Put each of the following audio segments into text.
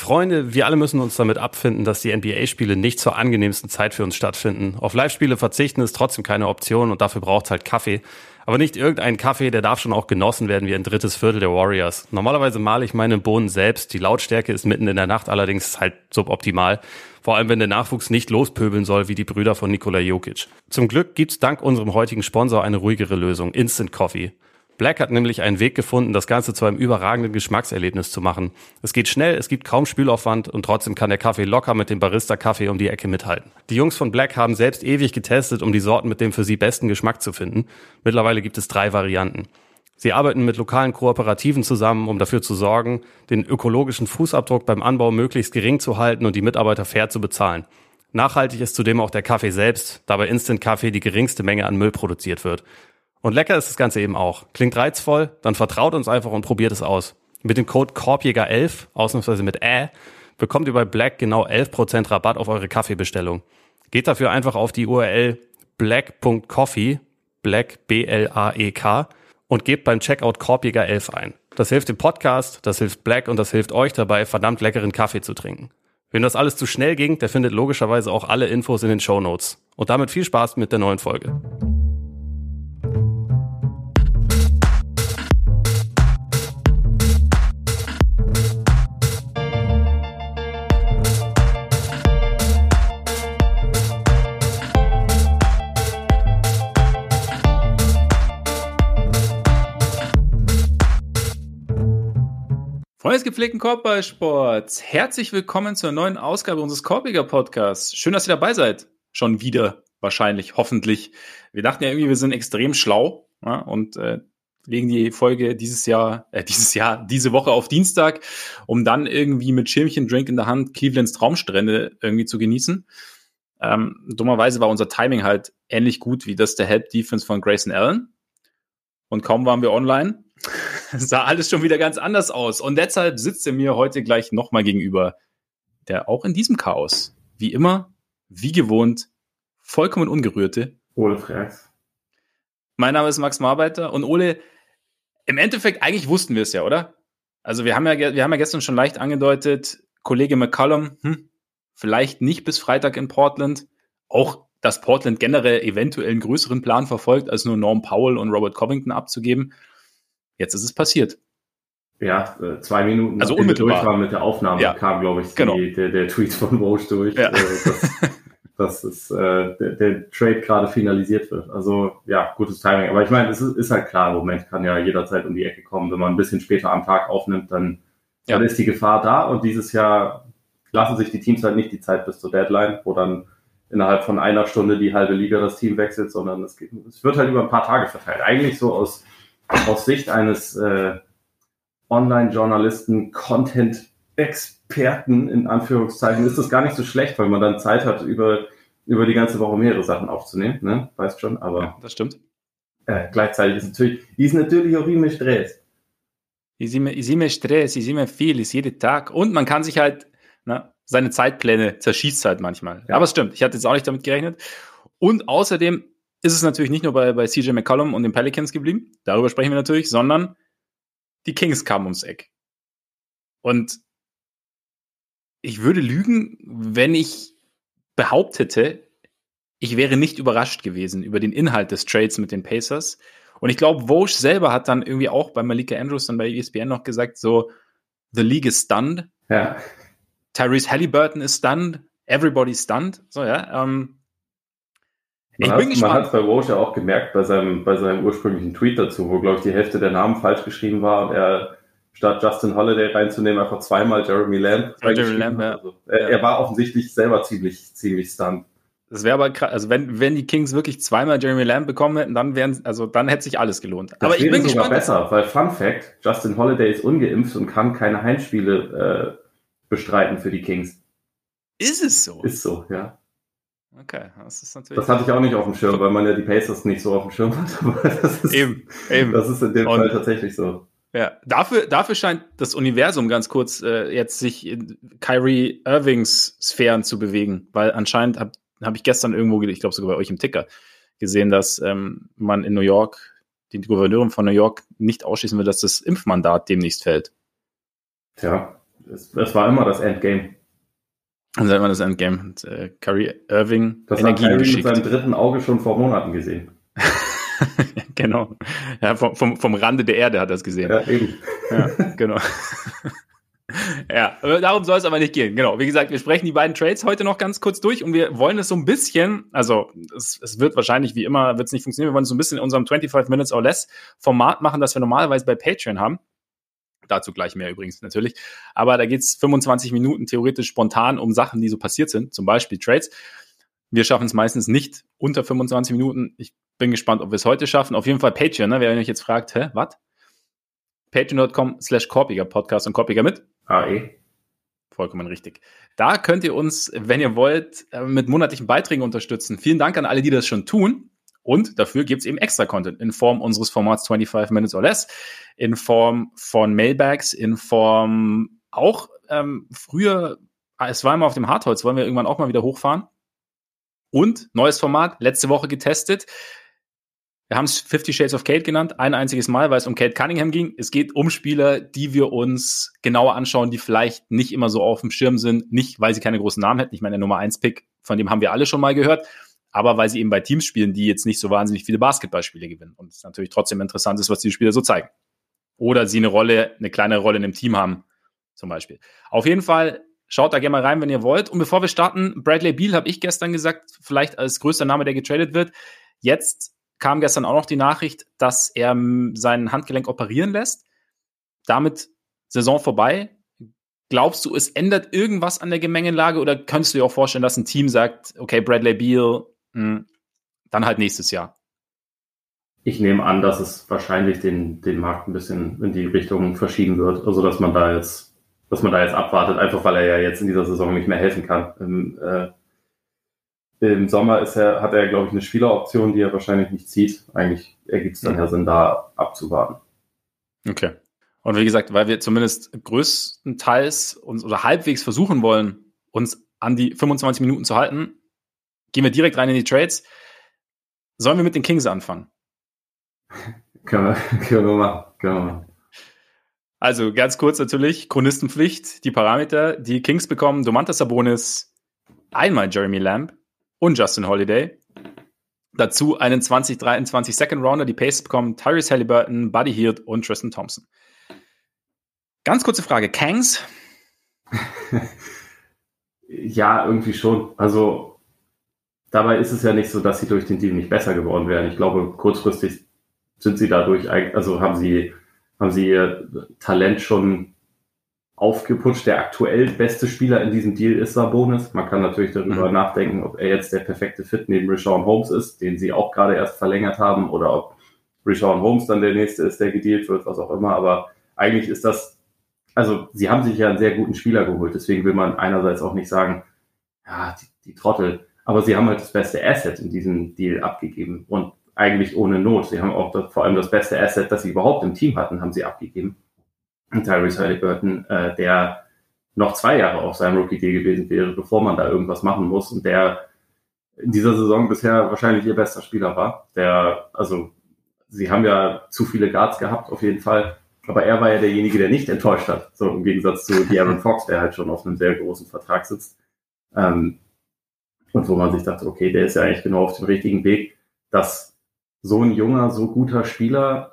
Freunde, wir alle müssen uns damit abfinden, dass die NBA-Spiele nicht zur angenehmsten Zeit für uns stattfinden. Auf Live-Spiele verzichten ist trotzdem keine Option und dafür braucht es halt Kaffee. Aber nicht irgendein Kaffee, der darf schon auch genossen werden wie ein drittes Viertel der Warriors. Normalerweise male ich meine Bohnen selbst. Die Lautstärke ist mitten in der Nacht allerdings halt suboptimal. Vor allem, wenn der Nachwuchs nicht lospöbeln soll wie die Brüder von Nikola Jokic. Zum Glück gibt's dank unserem heutigen Sponsor eine ruhigere Lösung, Instant Coffee. Black hat nämlich einen Weg gefunden, das Ganze zu einem überragenden Geschmackserlebnis zu machen. Es geht schnell, es gibt kaum Spülaufwand und trotzdem kann der Kaffee locker mit dem Barista-Kaffee um die Ecke mithalten. Die Jungs von Black haben selbst ewig getestet, um die Sorten mit dem für sie besten Geschmack zu finden. Mittlerweile gibt es drei Varianten. Sie arbeiten mit lokalen Kooperativen zusammen, um dafür zu sorgen, den ökologischen Fußabdruck beim Anbau möglichst gering zu halten und die Mitarbeiter fair zu bezahlen. Nachhaltig ist zudem auch der Kaffee selbst, da bei Instant Kaffee die geringste Menge an Müll produziert wird. Und lecker ist das Ganze eben auch. Klingt reizvoll, dann vertraut uns einfach und probiert es aus. Mit dem Code Korbjäger11, ausnahmsweise mit Ä, bekommt ihr bei Black genau 11% Rabatt auf eure Kaffeebestellung. Geht dafür einfach auf die URL black.coffee, black B-L-A-E-K, und gebt beim Checkout Korbjäger11 ein. Das hilft dem Podcast, das hilft Black und das hilft euch dabei, verdammt leckeren Kaffee zu trinken. Wenn das alles zu schnell ging, der findet logischerweise auch alle Infos in den Show Notes. Und damit viel Spaß mit der neuen Folge. Gepflegten Korbballsports, herzlich willkommen zur neuen Ausgabe unseres Korbiger Podcasts. Schön, dass ihr dabei seid. Schon wieder, wahrscheinlich, hoffentlich. Wir dachten ja irgendwie, wir sind extrem schlau ja, und äh, legen die Folge dieses Jahr, äh, dieses Jahr, diese Woche auf Dienstag, um dann irgendwie mit Schirmchen, Drink in der Hand Clevelands Traumstrände irgendwie zu genießen. Ähm, dummerweise war unser Timing halt ähnlich gut wie das der Help Defense von Grayson Allen. Und kaum waren wir online, sah alles schon wieder ganz anders aus. Und deshalb sitzt er mir heute gleich nochmal gegenüber, der auch in diesem Chaos, wie immer, wie gewohnt, vollkommen ungerührte. Ole Frex. Mein Name ist Max Marbeiter und Ole, im Endeffekt, eigentlich wussten wir es ja, oder? Also wir haben ja, wir haben ja gestern schon leicht angedeutet, Kollege McCollum, hm, vielleicht nicht bis Freitag in Portland. Auch, dass Portland generell eventuell einen größeren Plan verfolgt, als nur Norm Powell und Robert Covington abzugeben. Jetzt ist es passiert. Ja, äh, zwei Minuten also unmittelbar. durch mit der Aufnahme ja. kam, glaube ich, genau. die, der, der, Tweet von Roche durch, ja. Äh, dass, dass es, äh, der, der, Trade gerade finalisiert wird. Also ja, gutes Timing. Aber ich meine, es ist, ist, halt klar, im Moment kann ja jederzeit um die Ecke kommen. Wenn man ein bisschen später am Tag aufnimmt, dann, ja. dann ist die Gefahr da. Und dieses Jahr lassen sich die Teams halt nicht die Zeit bis zur Deadline, wo dann innerhalb von einer Stunde die halbe Liga das Team wechselt, sondern es, geht, es wird halt über ein paar Tage verteilt. Eigentlich so aus aus Sicht eines äh, Online-Journalisten, Content-Experten in Anführungszeichen, ist das gar nicht so schlecht, weil man dann Zeit hat, über, über die ganze Woche mehrere Sachen aufzunehmen, ne? Weißt schon, aber. Ja, das stimmt. Äh, gleichzeitig ist natürlich, die ist natürlich auch immer Stress. Ist immer, ist immer Stress, ist immer viel, ist jeden Tag. Und man kann sich halt, ne, seine Zeitpläne zerschießt halt manchmal. Ja. Aber es stimmt, ich hatte jetzt auch nicht damit gerechnet. Und außerdem ist es natürlich nicht nur bei, bei CJ McCollum und den Pelicans geblieben, darüber sprechen wir natürlich, sondern die Kings kamen ums Eck. Und ich würde lügen, wenn ich behauptete, ich wäre nicht überrascht gewesen über den Inhalt des Trades mit den Pacers. Und ich glaube, Vosch selber hat dann irgendwie auch bei Malika Andrews und bei ESPN noch gesagt, so, the league is stunned. Ja. Tyrese Halliburton is stunned. Everybody stunned. So, ja. Ähm, man hat es bei Roche ja auch gemerkt bei seinem, bei seinem ursprünglichen Tweet dazu, wo, glaube ich, die Hälfte der Namen falsch geschrieben war und er statt Justin Holiday reinzunehmen, einfach zweimal Jeremy Lamb. Jeremy Lamb ja. Also, er, er, war offensichtlich selber ziemlich, ziemlich stunned. Das wäre aber krass, also wenn, wenn die Kings wirklich zweimal Jeremy Lamb bekommen hätten, dann wären, also dann hätte sich alles gelohnt. Das aber ich bin sogar gespannt. besser, weil Fun Fact, Justin Holiday ist ungeimpft und kann keine Heimspiele äh, bestreiten für die Kings. Ist es so? Ist so, ja. Okay, das ist natürlich. Das hatte ich auch nicht auf dem Schirm, weil man ja die Pacers nicht so auf dem Schirm hat. Aber das ist, eben, eben. Das ist in dem Und, Fall tatsächlich so. Ja, dafür, dafür scheint das Universum ganz kurz äh, jetzt sich in Kyrie Irvings Sphären zu bewegen, weil anscheinend habe hab ich gestern irgendwo, ich glaube sogar bei euch im Ticker, gesehen, dass ähm, man in New York, die Gouverneurin von New York nicht ausschließen will, dass das Impfmandat demnächst fällt. Tja, Es, es war immer das Endgame. Also immer das Endgame. Und, äh, Kyrie Irving das Energie hat Kyrie mit seinem dritten Auge schon vor Monaten gesehen. genau. Ja, vom, vom, vom Rande der Erde hat er es gesehen. Ja, eben. Ja, genau. ja, darum soll es aber nicht gehen. Genau. Wie gesagt, wir sprechen die beiden Trades heute noch ganz kurz durch und wir wollen es so ein bisschen, also es, es wird wahrscheinlich wie immer, wird es nicht funktionieren, wir wollen es so ein bisschen in unserem 25 Minutes or Less Format machen, das wir normalerweise bei Patreon haben. Dazu gleich mehr übrigens natürlich. Aber da geht es 25 Minuten theoretisch spontan um Sachen, die so passiert sind, zum Beispiel Trades. Wir schaffen es meistens nicht unter 25 Minuten. Ich bin gespannt, ob wir es heute schaffen. Auf jeden Fall Patreon, ne? wer euch jetzt fragt, hä, was? Patreon.com slash Korpiger Podcast und Korpiger mit. AE. Vollkommen richtig. Da könnt ihr uns, wenn ihr wollt, äh, mit monatlichen Beiträgen unterstützen. Vielen Dank an alle, die das schon tun. Und dafür gibt es eben extra Content in Form unseres Formats 25 Minutes or Less, in Form von Mailbags, in Form auch ähm, früher, ah, es war immer auf dem Hartholz, wollen wir irgendwann auch mal wieder hochfahren. Und neues Format, letzte Woche getestet. Wir haben es Fifty Shades of Kate genannt, ein einziges Mal, weil es um Kate Cunningham ging. Es geht um Spieler, die wir uns genauer anschauen, die vielleicht nicht immer so auf dem Schirm sind, nicht weil sie keine großen Namen hätten. Ich meine, der Nummer 1 Pick, von dem haben wir alle schon mal gehört, aber weil sie eben bei Teams spielen, die jetzt nicht so wahnsinnig viele Basketballspiele gewinnen. Und es natürlich trotzdem interessant ist, was die Spieler so zeigen. Oder sie eine Rolle, eine kleine Rolle in einem Team haben, zum Beispiel. Auf jeden Fall Schaut da gerne mal rein, wenn ihr wollt. Und bevor wir starten, Bradley Beal habe ich gestern gesagt, vielleicht als größter Name, der getradet wird. Jetzt kam gestern auch noch die Nachricht, dass er sein Handgelenk operieren lässt. Damit Saison vorbei. Glaubst du, es ändert irgendwas an der Gemengelage oder könntest du dir auch vorstellen, dass ein Team sagt, okay, Bradley Beal, dann halt nächstes Jahr? Ich nehme an, dass es wahrscheinlich den, den Markt ein bisschen in die Richtung verschieben wird. Also, dass man da jetzt, dass man da jetzt abwartet, einfach weil er ja jetzt in dieser Saison nicht mehr helfen kann. Im, äh, im Sommer ist er, hat er, glaube ich, eine Spieleroption, die er wahrscheinlich nicht zieht. Eigentlich ergibt es dann ja Sinn, da abzuwarten. Okay. Und wie gesagt, weil wir zumindest größtenteils uns oder halbwegs versuchen wollen, uns an die 25 Minuten zu halten, gehen wir direkt rein in die Trades. Sollen wir mit den Kings anfangen? können, wir, können wir machen. Können wir machen. Also ganz kurz natürlich, Chronistenpflicht, die Parameter. Die Kings bekommen Domantas Sabonis, einmal Jeremy Lamb, und Justin Holiday. Dazu einen 2023 Second Rounder, die Pace bekommen Tyrese Halliburton, Buddy Hield und Tristan Thompson. Ganz kurze Frage, Kangs? ja, irgendwie schon. Also dabei ist es ja nicht so, dass sie durch den Deal nicht besser geworden wären. Ich glaube, kurzfristig sind sie dadurch, also haben sie, haben sie ihr Talent schon aufgeputscht. Der aktuell beste Spieler in diesem Deal ist Sabonis. Man kann natürlich darüber mhm. nachdenken, ob er jetzt der perfekte Fit neben Rashawn Holmes ist, den sie auch gerade erst verlängert haben, oder ob Rashawn Holmes dann der nächste ist, der gedealt wird, was auch immer. Aber eigentlich ist das, also sie haben sich ja einen sehr guten Spieler geholt. Deswegen will man einerseits auch nicht sagen, ja, die, die Trottel. Aber sie haben halt das beste Asset in diesem Deal abgegeben und eigentlich ohne Not. Sie haben auch das, vor allem das beste Asset, das sie überhaupt im Team hatten, haben sie abgegeben. Tyrese Halliburton, äh, der noch zwei Jahre auf seinem Rookie-Deal gewesen wäre, bevor man da irgendwas machen muss und der in dieser Saison bisher wahrscheinlich ihr bester Spieler war. Der, also, sie haben ja zu viele Guards gehabt, auf jeden Fall. Aber er war ja derjenige, der nicht enttäuscht hat. So im Gegensatz zu De'Aaron Fox, der halt schon auf einem sehr großen Vertrag sitzt. Ähm, und wo man sich dachte, okay, der ist ja eigentlich genau auf dem richtigen Weg, dass so ein junger, so guter Spieler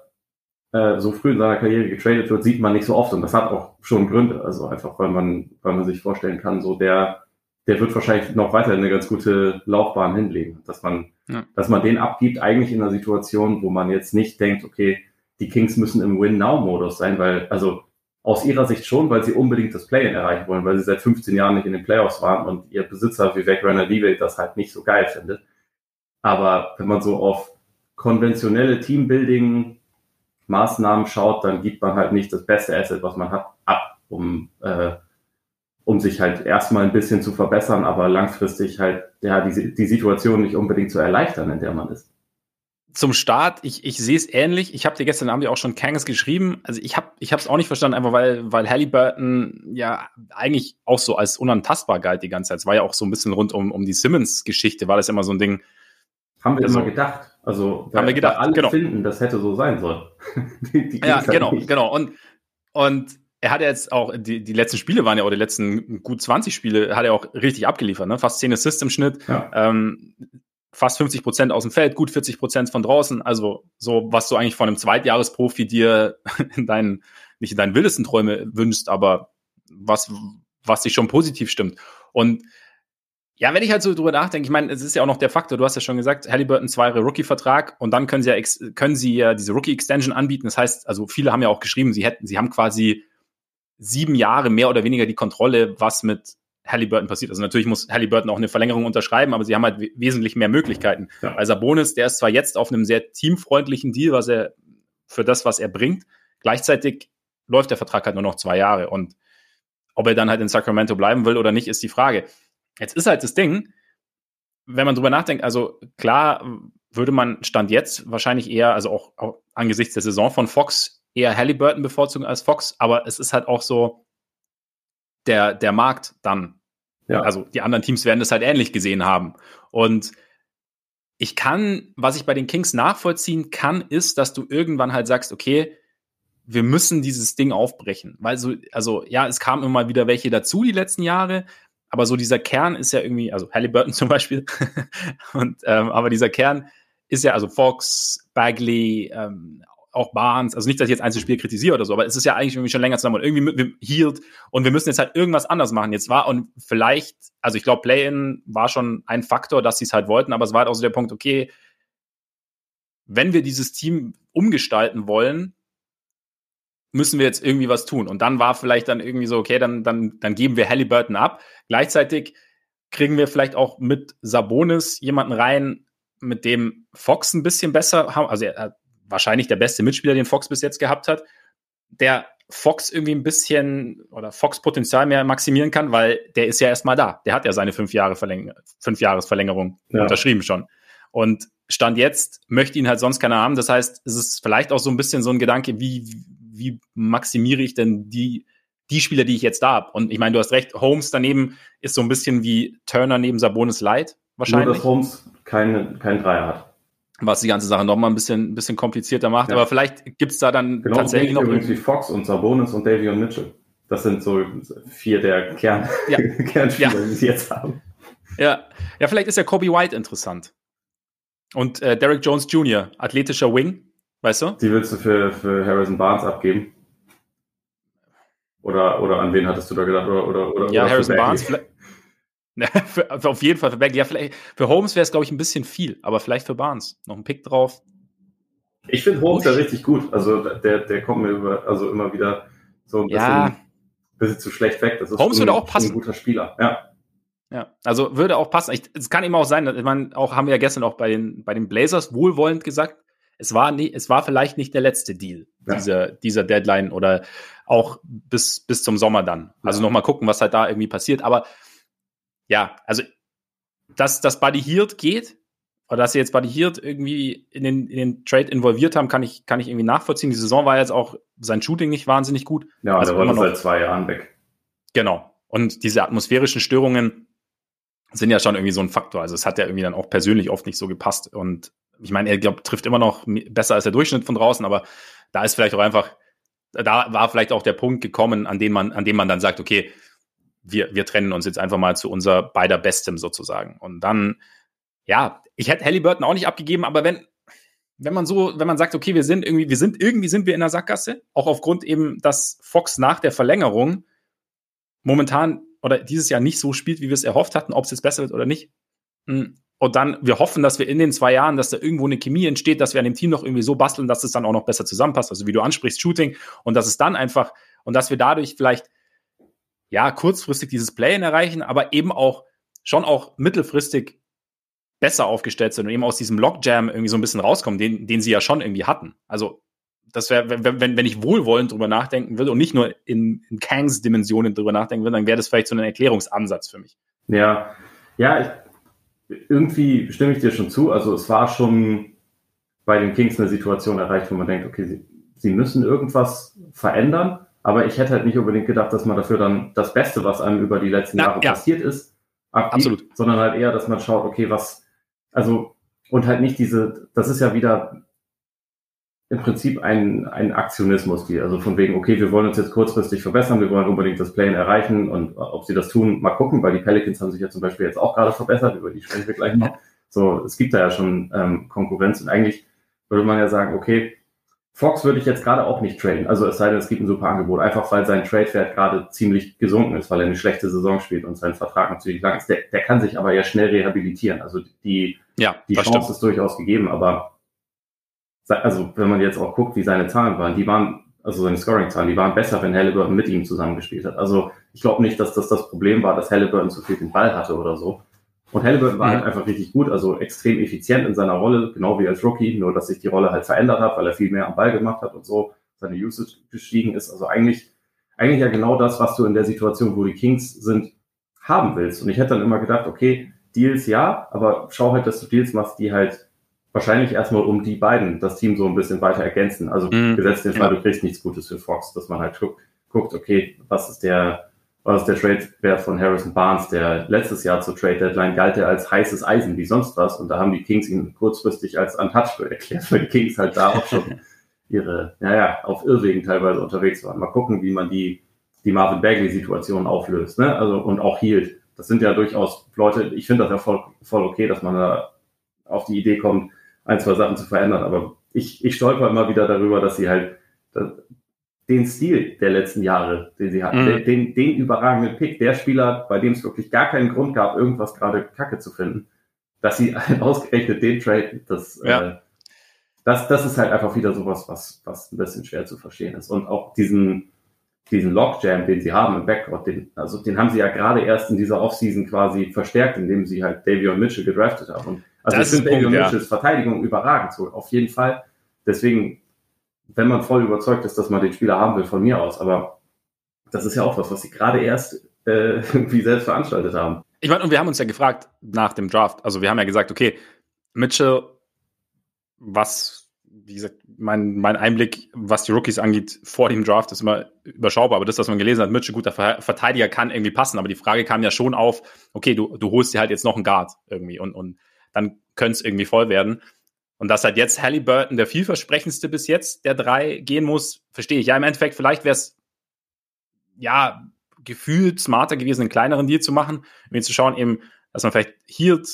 äh, so früh in seiner Karriere getradet wird, sieht man nicht so oft und das hat auch schon Gründe. Also einfach, weil man, weil man sich vorstellen kann, so der, der wird wahrscheinlich noch weiter eine ganz gute Laufbahn hinlegen, dass man, ja. dass man den abgibt, eigentlich in einer Situation, wo man jetzt nicht denkt, okay, die Kings müssen im Win-Now-Modus sein, weil, also aus ihrer Sicht schon, weil sie unbedingt das Play-In erreichen wollen, weil sie seit 15 Jahren nicht in den Playoffs waren und ihr Besitzer Vivek Ranadive das halt nicht so geil findet. Aber wenn man so auf konventionelle Teambuilding Maßnahmen schaut, dann gibt man halt nicht das beste Asset, was man hat, ab, um, äh, um sich halt erstmal ein bisschen zu verbessern, aber langfristig halt ja, die, die Situation nicht unbedingt zu erleichtern, in der man ist. Zum Start, ich, ich sehe es ähnlich. Ich habe dir gestern Abend ja auch schon Kangas geschrieben. Also ich habe ich es auch nicht verstanden, einfach weil, weil Halliburton ja eigentlich auch so als unantastbar galt die ganze Zeit. Es war ja auch so ein bisschen rund um, um die Simmons-Geschichte, war das immer so ein Ding. Haben wir also, immer gedacht. Also haben wir gedacht, alle genau. finden, das hätte so sein sollen. die, die ja, genau, genau. Und, und er hat jetzt auch, die, die letzten Spiele waren ja auch die letzten gut 20 Spiele, hat er auch richtig abgeliefert, ne? Fast 10 Assists im Schnitt, ja. ähm, fast 50 Prozent aus dem Feld, gut 40 Prozent von draußen. Also so, was du eigentlich von einem Zweitjahresprofi dir in deinen, nicht in deinen wildesten Träume wünschst, aber was, was dich schon positiv stimmt. Und ja, wenn ich halt so drüber nachdenke, ich meine, es ist ja auch noch der Faktor, du hast ja schon gesagt, Halliburton zwei Jahre Rookie-Vertrag und dann können sie ja, können sie ja diese Rookie-Extension anbieten. Das heißt, also viele haben ja auch geschrieben, sie hätten, sie haben quasi sieben Jahre mehr oder weniger die Kontrolle, was mit Halliburton passiert. Also natürlich muss Halliburton auch eine Verlängerung unterschreiben, aber sie haben halt wesentlich mehr Möglichkeiten. Ja. Weil Sabonis, der ist zwar jetzt auf einem sehr teamfreundlichen Deal, was er für das, was er bringt, gleichzeitig läuft der Vertrag halt nur noch zwei Jahre und ob er dann halt in Sacramento bleiben will oder nicht, ist die Frage. Jetzt ist halt das Ding, wenn man drüber nachdenkt, also klar würde man Stand jetzt wahrscheinlich eher, also auch, auch angesichts der Saison von Fox, eher Halliburton bevorzugen als Fox, aber es ist halt auch so der, der Markt dann. Ja. Also die anderen Teams werden das halt ähnlich gesehen haben. Und ich kann, was ich bei den Kings nachvollziehen kann, ist, dass du irgendwann halt sagst, okay, wir müssen dieses Ding aufbrechen. Weil so, also ja, es kamen immer wieder welche dazu die letzten Jahre, aber so dieser Kern ist ja irgendwie, also Halliburton zum Beispiel, und ähm, aber dieser Kern ist ja, also Fox, Bagley, ähm, auch Barnes, also nicht, dass ich jetzt Einzelspiel kritisiere oder so, aber es ist ja eigentlich schon länger zusammen und irgendwie hielt und wir müssen jetzt halt irgendwas anders machen. Jetzt war und vielleicht, also ich glaube, Play-In war schon ein Faktor, dass sie es halt wollten, aber es war halt auch so der Punkt, okay, wenn wir dieses Team umgestalten wollen, müssen wir jetzt irgendwie was tun. Und dann war vielleicht dann irgendwie so, okay, dann, dann, dann geben wir Halliburton ab. Gleichzeitig kriegen wir vielleicht auch mit Sabonis jemanden rein, mit dem Fox ein bisschen besser. Also er, wahrscheinlich der beste Mitspieler, den Fox bis jetzt gehabt hat, der Fox irgendwie ein bisschen oder Fox Potenzial mehr maximieren kann, weil der ist ja erstmal da. Der hat ja seine fünf Jahre Verläng fünf Jahresverlängerung ja. unterschrieben schon. Und Stand jetzt möchte ihn halt sonst keiner haben. Das heißt, es ist vielleicht auch so ein bisschen so ein Gedanke, wie, wie maximiere ich denn die, die Spieler, die ich jetzt da habe? Und ich meine, du hast recht, Holmes daneben ist so ein bisschen wie Turner neben Sabonis Light wahrscheinlich. Nur, dass Holmes keinen kein Dreier hat. Was die ganze Sache nochmal ein bisschen, ein bisschen komplizierter macht. Ja. Aber vielleicht gibt es da dann genau tatsächlich noch. Übrigens wie Fox und Sabonis und Davion Mitchell. Das sind so vier der Kern ja. Kernspieler, ja. die sie jetzt haben. Ja. ja, vielleicht ist ja Kobe White interessant. Und äh, Derek Jones Jr., athletischer Wing, weißt du? Die willst du für, für Harrison Barnes abgeben? Oder, oder an wen hattest du da gedacht? Oder, oder, oder, ja, oder Harrison Barnes. für, auf jeden Fall für Bagley. Ja, vielleicht, für Holmes wäre es, glaube ich, ein bisschen viel, aber vielleicht für Barnes. Noch ein Pick drauf. Ich finde Holmes ja richtig gut. Also der, der kommt mir über, also immer wieder so ein bisschen, ja. bisschen zu schlecht weg. Das ist Holmes würde auch passen. ein guter Spieler. Ja. Ja, also würde auch passen. es kann immer auch sein, ich meine, auch haben wir ja gestern auch bei den, bei den Blazers wohlwollend gesagt, es war, nie, es war vielleicht nicht der letzte Deal ja. dieser, dieser Deadline oder auch bis, bis zum Sommer dann. Also ja. nochmal gucken, was halt da irgendwie passiert. Aber ja, also dass, dass Buddy Hield geht, oder dass sie jetzt Buddy Hield irgendwie in den, in den Trade involviert haben, kann ich, kann ich irgendwie nachvollziehen. Die Saison war jetzt auch sein Shooting nicht wahnsinnig gut. Ja, also der war noch seit zwei Jahren weg. Genau. Und diese atmosphärischen Störungen sind ja schon irgendwie so ein Faktor. Also es hat ja irgendwie dann auch persönlich oft nicht so gepasst. Und ich meine, er glaub, trifft immer noch besser als der Durchschnitt von draußen, aber da ist vielleicht auch einfach, da war vielleicht auch der Punkt gekommen, an dem man, an dem man dann sagt, okay, wir, wir trennen uns jetzt einfach mal zu unser beider Bestem sozusagen. Und dann, ja, ich hätte Halliburton auch nicht abgegeben, aber wenn, wenn man so, wenn man sagt, okay, wir sind irgendwie, wir sind, irgendwie sind wir in der Sackgasse, auch aufgrund eben, dass Fox nach der Verlängerung momentan oder dieses Jahr nicht so spielt, wie wir es erhofft hatten, ob es jetzt besser wird oder nicht. Hm. Und dann, wir hoffen, dass wir in den zwei Jahren, dass da irgendwo eine Chemie entsteht, dass wir an dem Team noch irgendwie so basteln, dass es dann auch noch besser zusammenpasst. Also wie du ansprichst, Shooting und dass es dann einfach und dass wir dadurch vielleicht ja, kurzfristig dieses Play-in erreichen, aber eben auch schon auch mittelfristig besser aufgestellt sind und eben aus diesem Lockjam irgendwie so ein bisschen rauskommen, den, den sie ja schon irgendwie hatten. Also, das wäre, wenn, wenn, ich wohlwollend drüber nachdenken würde und nicht nur in, in Kangs Dimensionen drüber nachdenken würde, dann wäre das vielleicht so ein Erklärungsansatz für mich. Ja, ja, ich, irgendwie stimme ich dir schon zu. Also, es war schon bei den Kings eine Situation erreicht, wo man denkt, okay, sie, sie müssen irgendwas verändern. Aber ich hätte halt nicht unbedingt gedacht, dass man dafür dann das Beste, was einem über die letzten Na, Jahre ja. passiert ist, abgibt, Absolut. sondern halt eher, dass man schaut, okay, was, also, und halt nicht diese, das ist ja wieder, im Prinzip ein, ein Aktionismus, die, also von wegen, okay, wir wollen uns jetzt kurzfristig verbessern, wir wollen unbedingt das Play erreichen und ob sie das tun, mal gucken, weil die Pelicans haben sich ja zum Beispiel jetzt auch gerade verbessert, über die sprechen wir gleich noch. So, es gibt da ja schon ähm, Konkurrenz und eigentlich würde man ja sagen, okay, Fox würde ich jetzt gerade auch nicht traden. Also es sei denn, es gibt ein super Angebot. Einfach weil sein Trade-Wert gerade ziemlich gesunken ist, weil er eine schlechte Saison spielt und sein Vertrag natürlich lang ist. Der, der kann sich aber ja schnell rehabilitieren. Also die, ja, die Chance stimmt. ist durchaus gegeben. Aber also wenn man jetzt auch guckt, wie seine Zahlen waren, die waren, also seine Scoring-Zahlen, die waren besser, wenn Halliburton mit ihm zusammengespielt hat. Also ich glaube nicht, dass das das Problem war, dass Halliburton zu viel den Ball hatte oder so. Und Halliburton war mhm. halt einfach richtig gut, also extrem effizient in seiner Rolle, genau wie als Rookie, nur dass sich die Rolle halt verändert hat, weil er viel mehr am Ball gemacht hat und so, seine Usage gestiegen ist. Also eigentlich, eigentlich ja genau das, was du in der Situation, wo die Kings sind, haben willst. Und ich hätte dann immer gedacht, okay, Deals ja, aber schau halt, dass du Deals machst, die halt wahrscheinlich erstmal um die beiden das Team so ein bisschen weiter ergänzen. Also mhm. gesetzt den Fall, ja. du kriegst nichts Gutes für Fox, dass man halt guckt okay, was ist der war es der Trade-Wert von Harrison Barnes, der letztes Jahr zur Trade-Deadline galt er als heißes Eisen wie sonst was. Und da haben die Kings ihn kurzfristig als untouchable erklärt, weil die Kings halt da auch schon ihre, naja, auf Irrwegen teilweise unterwegs waren. Mal gucken, wie man die, die Marvin Bagley-Situation auflöst, ne? Also, und auch hielt. Das sind ja durchaus Leute, ich finde das ja voll, voll okay, dass man da auf die Idee kommt, ein, zwei Sachen zu verändern. Aber ich, ich stolper immer wieder darüber, dass sie halt, den Stil der letzten Jahre, den sie hatten, mhm. den, den überragenden Pick, der Spieler, bei dem es wirklich gar keinen Grund gab, irgendwas gerade Kacke zu finden, dass sie ausgerechnet den Trade, das, ja. äh, das, das ist halt einfach wieder sowas, was, was ein bisschen schwer zu verstehen ist. Und auch diesen, diesen Lockjam, den sie haben im Backcourt, den, also den haben sie ja gerade erst in dieser Offseason quasi verstärkt, indem sie halt Davion Mitchell gedraftet haben. Und also das ich finde Davion Mitchells ja. Verteidigung überragend, so auf jeden Fall. Deswegen wenn man voll überzeugt ist, dass man den Spieler haben will, von mir aus. Aber das ist ja auch was, was sie gerade erst äh, irgendwie selbst veranstaltet haben. Ich meine, und wir haben uns ja gefragt nach dem Draft. Also wir haben ja gesagt, okay, Mitchell, was, wie gesagt, mein, mein Einblick, was die Rookies angeht, vor dem Draft ist immer überschaubar. Aber das, was man gelesen hat, Mitchell, guter Verteidiger, kann irgendwie passen. Aber die Frage kam ja schon auf, okay, du, du holst dir halt jetzt noch einen Guard irgendwie und, und dann könnte es irgendwie voll werden. Und dass halt jetzt Halliburton der vielversprechendste bis jetzt der drei gehen muss, verstehe ich. Ja, im Endeffekt, vielleicht wäre es ja gefühlt smarter gewesen, einen kleineren Deal zu machen, um zu schauen, eben, dass man vielleicht Hield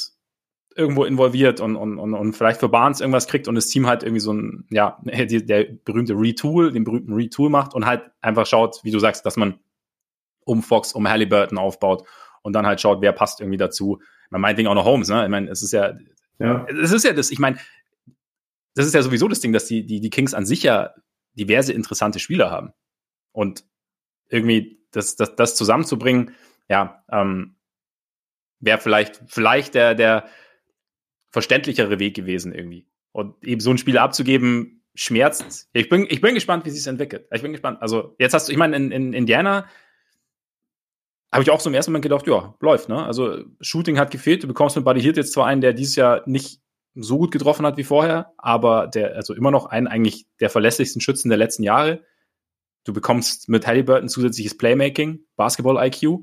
irgendwo involviert und, und, und, und vielleicht für Barnes irgendwas kriegt und das Team halt irgendwie so ein, ja, die, der berühmte Retool, den berühmten Retool macht und halt einfach schaut, wie du sagst, dass man um Fox, um Halliburton aufbaut und dann halt schaut, wer passt irgendwie dazu. Man meint Ding auch noch Holmes, ne? Ich meine, es ist ja, ja. es ist ja das, ich meine, das ist ja sowieso das Ding, dass die, die, die Kings an sich ja diverse interessante Spieler haben. Und irgendwie das, das, das zusammenzubringen, ja, ähm, wäre vielleicht, vielleicht der, der verständlichere Weg gewesen irgendwie. Und eben so ein Spiel abzugeben, schmerzt. Ich bin, ich bin gespannt, wie sich entwickelt. Ich bin gespannt. Also, jetzt hast du, ich meine, in, in Indiana habe ich auch so im ersten Moment gedacht, ja, läuft, ne? Also, Shooting hat gefehlt. Du bekommst mit Buddy Hield jetzt zwar einen, der dieses Jahr nicht so gut getroffen hat wie vorher, aber der, also immer noch einen eigentlich der verlässlichsten Schützen der letzten Jahre. Du bekommst mit Halliburton zusätzliches Playmaking, Basketball-IQ.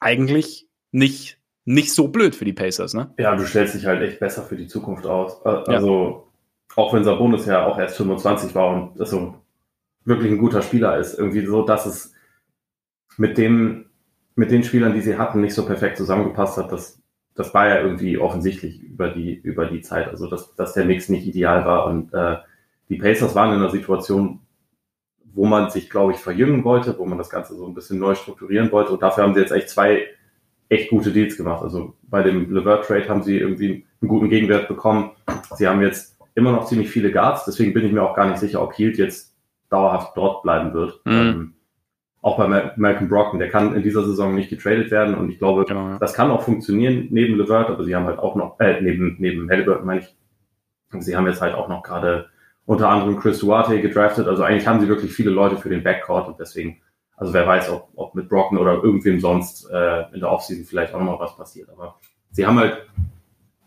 Eigentlich nicht, nicht so blöd für die Pacers, ne? Ja, du stellst dich halt echt besser für die Zukunft aus. Also, ja. auch wenn Sabonis ja auch erst 25 war und also wirklich ein guter Spieler ist, irgendwie so, dass es mit dem, mit den Spielern, die sie hatten, nicht so perfekt zusammengepasst hat, dass das war ja irgendwie offensichtlich über die, über die Zeit, also dass, dass der Mix nicht ideal war. Und äh, die Pacers waren in einer Situation, wo man sich, glaube ich, verjüngen wollte, wo man das Ganze so ein bisschen neu strukturieren wollte. Und dafür haben sie jetzt echt zwei echt gute Deals gemacht. Also bei dem Levert Trade haben sie irgendwie einen guten Gegenwert bekommen. Sie haben jetzt immer noch ziemlich viele Guards, deswegen bin ich mir auch gar nicht sicher, ob Hield jetzt dauerhaft dort bleiben wird. Mhm. Ähm, auch bei Malcolm Brocken, der kann in dieser Saison nicht getradet werden und ich glaube, genau, ja. das kann auch funktionieren neben Levert, aber sie haben halt auch noch, äh, neben, neben Halliburton meine ich, sie haben jetzt halt auch noch gerade unter anderem Chris Duarte gedraftet, also eigentlich haben sie wirklich viele Leute für den Backcourt und deswegen, also wer weiß, ob, ob mit Brocken oder irgendwem sonst äh, in der Offseason vielleicht auch noch was passiert, aber sie haben halt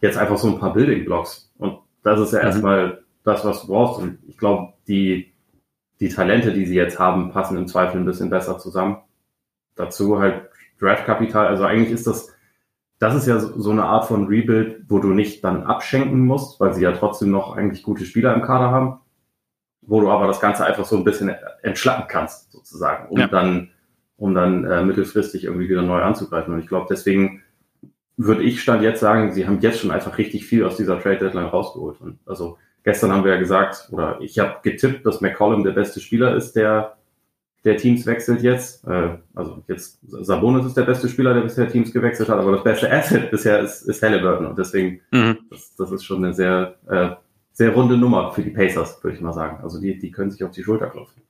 jetzt einfach so ein paar Building Blocks und das ist ja mhm. erstmal das, was du brauchst und ich glaube, die die Talente, die sie jetzt haben, passen im Zweifel ein bisschen besser zusammen. Dazu halt Draftkapital. Also eigentlich ist das das ist ja so eine Art von Rebuild, wo du nicht dann abschenken musst, weil sie ja trotzdem noch eigentlich gute Spieler im Kader haben, wo du aber das Ganze einfach so ein bisschen entschlacken kannst, sozusagen, um ja. dann, um dann äh, mittelfristig irgendwie wieder neu anzugreifen. Und ich glaube, deswegen würde ich stand jetzt sagen, sie haben jetzt schon einfach richtig viel aus dieser Trade Deadline rausgeholt. Und also gestern haben wir ja gesagt, oder ich habe getippt, dass McCollum der beste Spieler ist, der der Teams wechselt jetzt. Äh, also jetzt Sabonis ist der beste Spieler, der bisher Teams gewechselt hat, aber das beste Asset bisher ist, ist Halliburton und deswegen mhm. das, das ist schon eine sehr äh, sehr runde Nummer für die Pacers, würde ich mal sagen. Also die die können sich auf die Schulter klopfen.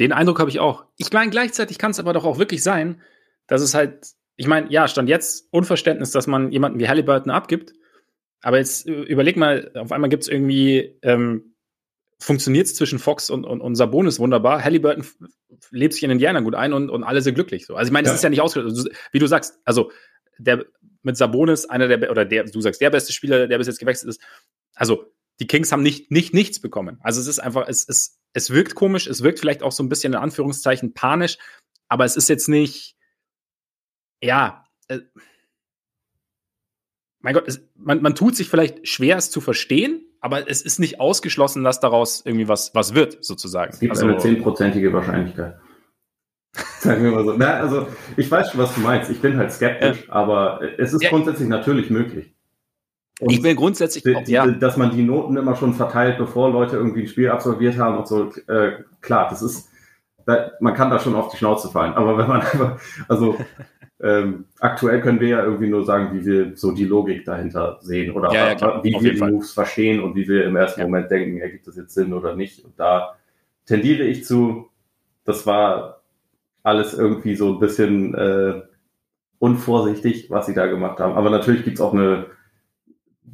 Den Eindruck habe ich auch. Ich meine, gleichzeitig kann es aber doch auch wirklich sein, dass es halt, ich meine, ja, stand jetzt Unverständnis, dass man jemanden wie Halliburton abgibt. Aber jetzt äh, überleg mal, auf einmal gibt es irgendwie ähm, funktioniert es zwischen Fox und, und, und Sabonis wunderbar. Halliburton lebt sich in Indiana gut ein und, und alle sind glücklich. So. Also ich meine, das ja. ist ja nicht ausgeschlossen. Also, wie du sagst, also der mit Sabonis, einer der, oder der, du sagst, der beste Spieler, der bis jetzt gewechselt ist. Also die Kings haben nicht, nicht nichts bekommen. Also es ist einfach, es, es, es wirkt komisch, es wirkt vielleicht auch so ein bisschen in Anführungszeichen panisch, aber es ist jetzt nicht, ja, äh, mein Gott, es, man, man tut sich vielleicht schwer, es zu verstehen, aber es ist nicht ausgeschlossen, dass daraus irgendwie was, was wird, sozusagen. Es gibt also, eine zehnprozentige Wahrscheinlichkeit. Sagen wir mal so. Na, also, ich weiß schon, was du meinst. Ich bin halt skeptisch, ja. aber es ist ja. grundsätzlich natürlich möglich. Und ich bin grundsätzlich die, auch, ja. Dass man die Noten immer schon verteilt, bevor Leute irgendwie ein Spiel absolviert haben und so, äh, klar, das ist, man kann da schon auf die Schnauze fallen. Aber wenn man einfach, also ähm, aktuell können wir ja irgendwie nur sagen, wie wir so die Logik dahinter sehen oder ja, ja, wie wir die Fall. Moves verstehen und wie wir im ersten ja. Moment denken, ergibt das jetzt Sinn oder nicht. Und da tendiere ich zu, das war alles irgendwie so ein bisschen äh, unvorsichtig, was sie da gemacht haben. Aber natürlich gibt's auch eine,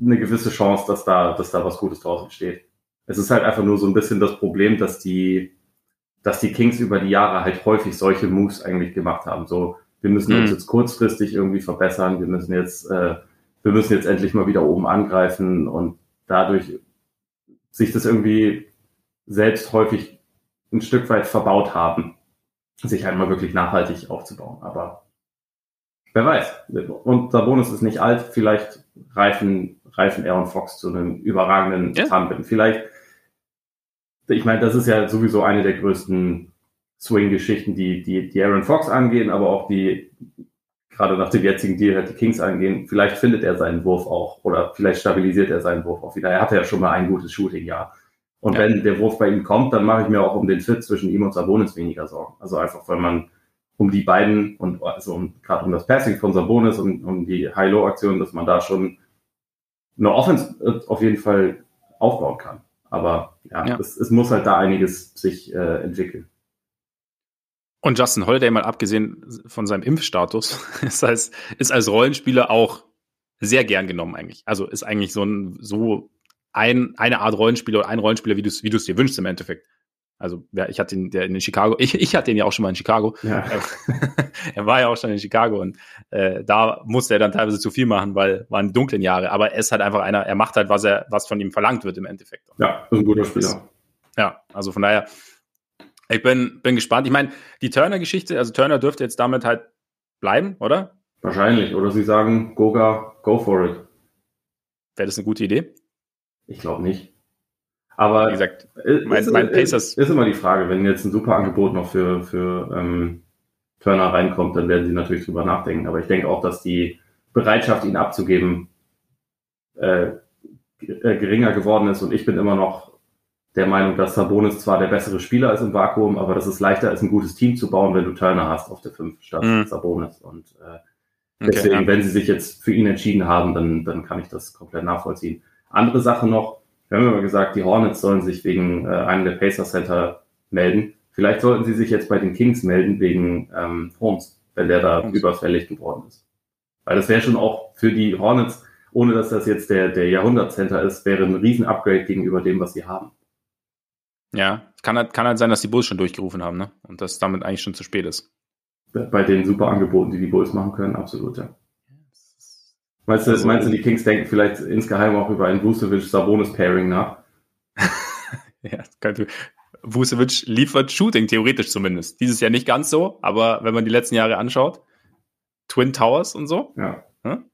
eine gewisse Chance, dass da, dass da was Gutes draus entsteht. Es ist halt einfach nur so ein bisschen das Problem, dass die, dass die Kings über die Jahre halt häufig solche Moves eigentlich gemacht haben. So wir müssen mhm. uns jetzt kurzfristig irgendwie verbessern, wir müssen jetzt, äh, wir müssen jetzt endlich mal wieder oben angreifen und dadurch sich das irgendwie selbst häufig ein Stück weit verbaut haben, sich einmal wirklich nachhaltig aufzubauen. Aber wer weiß. Und Sabonis ist nicht alt, vielleicht reifen, reifen er und Fox zu einem überragenden ja. Trampeln. Vielleicht, ich meine, das ist ja sowieso eine der größten Swing-Geschichten, die, die, die Aaron Fox angehen, aber auch die, gerade nach dem jetzigen Deal halt die Kings angehen. Vielleicht findet er seinen Wurf auch oder vielleicht stabilisiert er seinen Wurf auch wieder. Er hatte ja schon mal ein gutes Shooting-Jahr. Und ja. wenn der Wurf bei ihm kommt, dann mache ich mir auch um den Fit zwischen ihm und Sabonis weniger Sorgen. Also einfach, weil man um die beiden und also um, gerade um das Passing von Sabonis und um die High-Low-Aktion, dass man da schon eine Offense äh, auf jeden Fall aufbauen kann. Aber ja, ja. Es, es muss halt da einiges sich äh, entwickeln. Und Justin Holiday, mal abgesehen von seinem Impfstatus, ist als, ist als Rollenspieler auch sehr gern genommen eigentlich. Also ist eigentlich so ein, so ein, eine Art Rollenspieler oder ein Rollenspieler, wie du es wie dir wünschst im Endeffekt. Also, ja, ich hatte ihn der in Chicago, ich, ich hatte ihn ja auch schon mal in Chicago. Ja. er war ja auch schon in Chicago und äh, da musste er dann teilweise zu viel machen, weil waren dunklen Jahre. Aber er ist halt einfach einer, er macht halt, was er, was von ihm verlangt wird im Endeffekt. Ja, ein guter Spieler. Ja, also von daher, ich bin, bin gespannt. Ich meine, die Turner-Geschichte, also Turner dürfte jetzt damit halt bleiben, oder? Wahrscheinlich. Oder sie sagen, Goga, go for it. Wäre das eine gute Idee? Ich glaube nicht. Aber wie gesagt, mein, ist, mein Pacers ist, ist immer die Frage, wenn jetzt ein super Angebot noch für, für ähm, Turner reinkommt, dann werden sie natürlich drüber nachdenken. Aber ich denke auch, dass die Bereitschaft, ihn abzugeben, äh, äh geringer geworden ist. Und ich bin immer noch der Meinung, dass Sabonis zwar der bessere Spieler ist im Vakuum, aber dass es leichter ist, ein gutes Team zu bauen, wenn du Turner hast auf der 5 statt mhm. Sabonis. Und äh, deswegen, okay, ja. wenn sie sich jetzt für ihn entschieden haben, dann, dann kann ich das komplett nachvollziehen. Andere Sache noch, wir haben immer gesagt, die Hornets sollen sich wegen äh, einem der Pacer Center melden. Vielleicht sollten sie sich jetzt bei den Kings melden wegen ähm, Holmes, wenn der da Holmes. überfällig geworden ist. Weil das wäre schon auch für die Hornets, ohne dass das jetzt der, der Jahrhundertcenter ist, wäre ein Riesen-Upgrade gegenüber dem, was sie haben. Ja, kann halt, kann halt sein, dass die Bulls schon durchgerufen haben, ne? Und dass damit eigentlich schon zu spät ist. Bei den super Angeboten, die die Bulls machen können, absolut, ja. Meinst du, also, meinst du, die Kings denken vielleicht insgeheim auch über ein Vucevic-Sabonis-Pairing nach? ja, könnte. Vucevic liefert Shooting, theoretisch zumindest. Dieses Jahr nicht ganz so, aber wenn man die letzten Jahre anschaut, Twin Towers und so. Ja. Hm?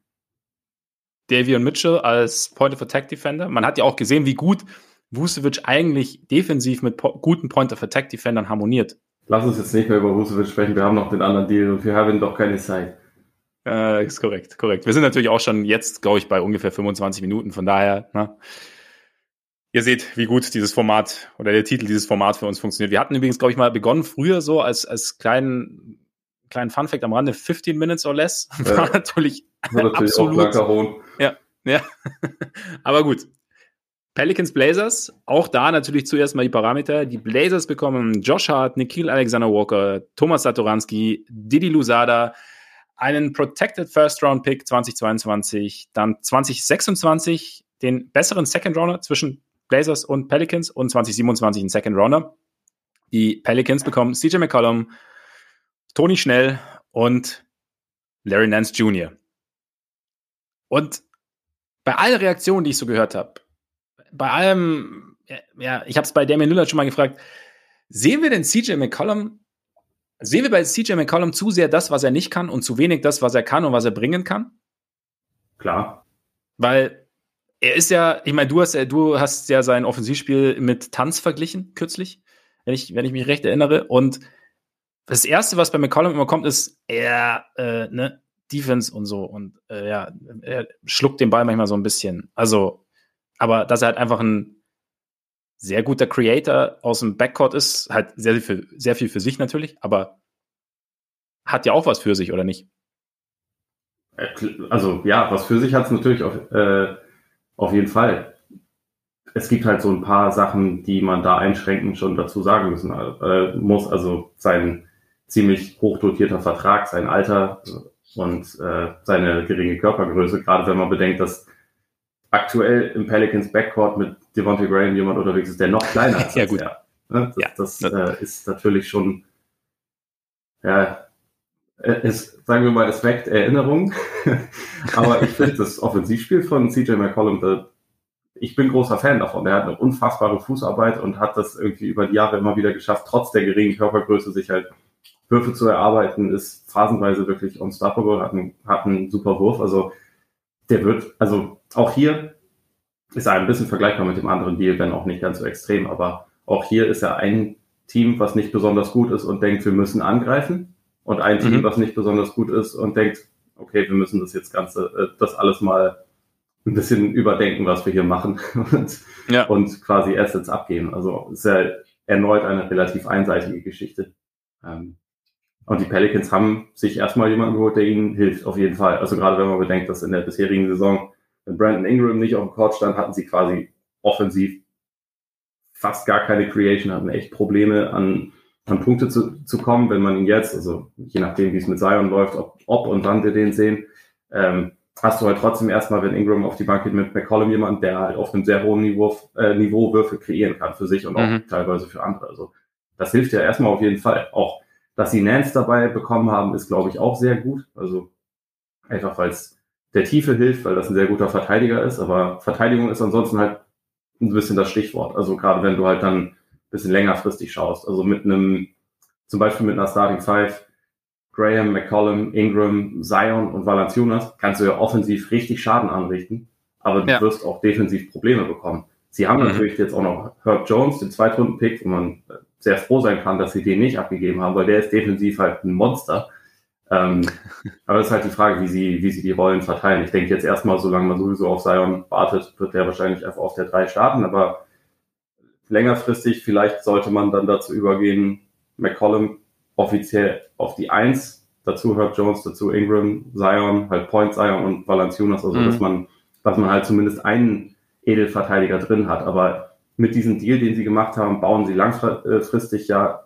Davion Mitchell als Point of Attack Defender. Man hat ja auch gesehen, wie gut Vucevic eigentlich defensiv mit po guten Point of Attack Defendern harmoniert. Lass uns jetzt nicht mehr über Vucevic sprechen, wir haben noch den anderen Deal und wir haben doch keine Zeit. Äh, ist korrekt, korrekt. Wir sind natürlich auch schon jetzt, glaube ich, bei ungefähr 25 Minuten, von daher, ne? ihr seht, wie gut dieses Format oder der Titel dieses Format für uns funktioniert. Wir hatten übrigens, glaube ich, mal begonnen früher so als, als kleinen, kleinen Funfact am Rande, 15 Minutes or less. Ja. War natürlich, War natürlich absolut. Ja, ja. Aber gut. Pelicans Blazers, auch da natürlich zuerst mal die Parameter. Die Blazers bekommen Josh Hart, Nikhil Alexander Walker, Thomas Satoranski, Didi Lusada, einen Protected First Round Pick 2022, dann 2026 den besseren Second Rounder zwischen Blazers und Pelicans und 2027 einen Second Rounder. Die Pelicans bekommen CJ McCollum, Tony Schnell und Larry Nance Jr. Und bei allen Reaktionen, die ich so gehört habe, bei allem, ja, ich habe es bei Damian Lillard schon mal gefragt, sehen wir denn CJ McCollum, sehen wir bei CJ McCollum zu sehr das, was er nicht kann und zu wenig das, was er kann und was er bringen kann? Klar. Weil er ist ja, ich meine, du hast, du hast ja sein Offensivspiel mit Tanz verglichen, kürzlich, wenn ich, wenn ich mich recht erinnere. Und das Erste, was bei McCollum immer kommt, ist, er, äh, ne, Defense und so. Und äh, ja, er schluckt den Ball manchmal so ein bisschen. Also, aber dass er halt einfach ein sehr guter Creator aus dem Backcourt ist, halt sehr, viel, sehr viel für sich natürlich, aber hat ja auch was für sich, oder nicht? Äh, also ja, was für sich hat es natürlich auf, äh, auf jeden Fall. Es gibt halt so ein paar Sachen, die man da einschränkend schon dazu sagen müssen äh, muss. Also sein ziemlich hochdotierter Vertrag, sein Alter und äh, seine geringe Körpergröße, gerade wenn man bedenkt, dass aktuell im Pelicans Backcourt mit Devontae Graham jemand unterwegs ist, der noch kleiner ist. ja, gut. Er. Ne? Das, ja. das äh, ist natürlich schon, ja, ist, sagen wir mal, es weckt Erinnerungen. Aber ich finde das Offensivspiel von CJ McCollum, da, ich bin großer Fan davon. Der hat eine unfassbare Fußarbeit und hat das irgendwie über die Jahre immer wieder geschafft, trotz der geringen Körpergröße sich halt Würfe zu erarbeiten, ist phasenweise wirklich unstoppable, hat einen, hat einen super Wurf. Also der wird, also auch hier ist er ein bisschen vergleichbar mit dem anderen Deal, wenn auch nicht ganz so extrem, aber auch hier ist er ein Team, was nicht besonders gut ist und denkt, wir müssen angreifen und ein Team, mhm. was nicht besonders gut ist und denkt, okay, wir müssen das jetzt ganze, äh, das alles mal ein bisschen überdenken, was wir hier machen und, ja. und quasi Assets abgeben. Also ist ja erneut eine relativ einseitige Geschichte. Ähm, und die Pelicans haben sich erstmal jemanden geholt, der ihnen hilft, auf jeden Fall. Also gerade wenn man bedenkt, dass in der bisherigen Saison, wenn Brandon Ingram nicht auf dem Court stand, hatten sie quasi offensiv fast gar keine Creation, hatten echt Probleme an, an Punkte zu, zu kommen, wenn man ihn jetzt, also je nachdem, wie es mit Zion läuft, ob, ob und wann wir den sehen, ähm, hast du halt trotzdem erstmal, wenn Ingram auf die Bank geht mit McCollum jemanden, der halt auf einem sehr hohen Niveau, äh, Niveau Würfe kreieren kann für sich und auch mhm. teilweise für andere. Also das hilft ja erstmal auf jeden Fall. Auch dass sie Nance dabei bekommen haben, ist, glaube ich, auch sehr gut. Also einfach, weil es der Tiefe hilft, weil das ein sehr guter Verteidiger ist. Aber Verteidigung ist ansonsten halt ein bisschen das Stichwort. Also gerade wenn du halt dann ein bisschen längerfristig schaust. Also mit einem, zum Beispiel mit einer Starting Five, Graham, McCollum, Ingram, Zion und Valanciunas, kannst du ja offensiv richtig Schaden anrichten. Aber du ja. wirst auch defensiv Probleme bekommen. Sie haben mhm. natürlich jetzt auch noch Herb Jones, den Zweitrunden-Pick, wo man sehr froh sein kann, dass sie den nicht abgegeben haben, weil der ist defensiv halt ein Monster. Ähm, aber es ist halt die Frage, wie sie, wie sie die Rollen verteilen. Ich denke jetzt erstmal, solange man sowieso auf Zion wartet, wird der wahrscheinlich einfach auf der 3 starten, aber längerfristig vielleicht sollte man dann dazu übergehen, McCollum offiziell auf die 1, dazu Herb Jones, dazu Ingram, Zion, halt Point Zion und Valanciunas, also mhm. dass man, dass man halt zumindest einen Edelverteidiger drin hat, aber mit diesem Deal, den sie gemacht haben, bauen sie langfristig ja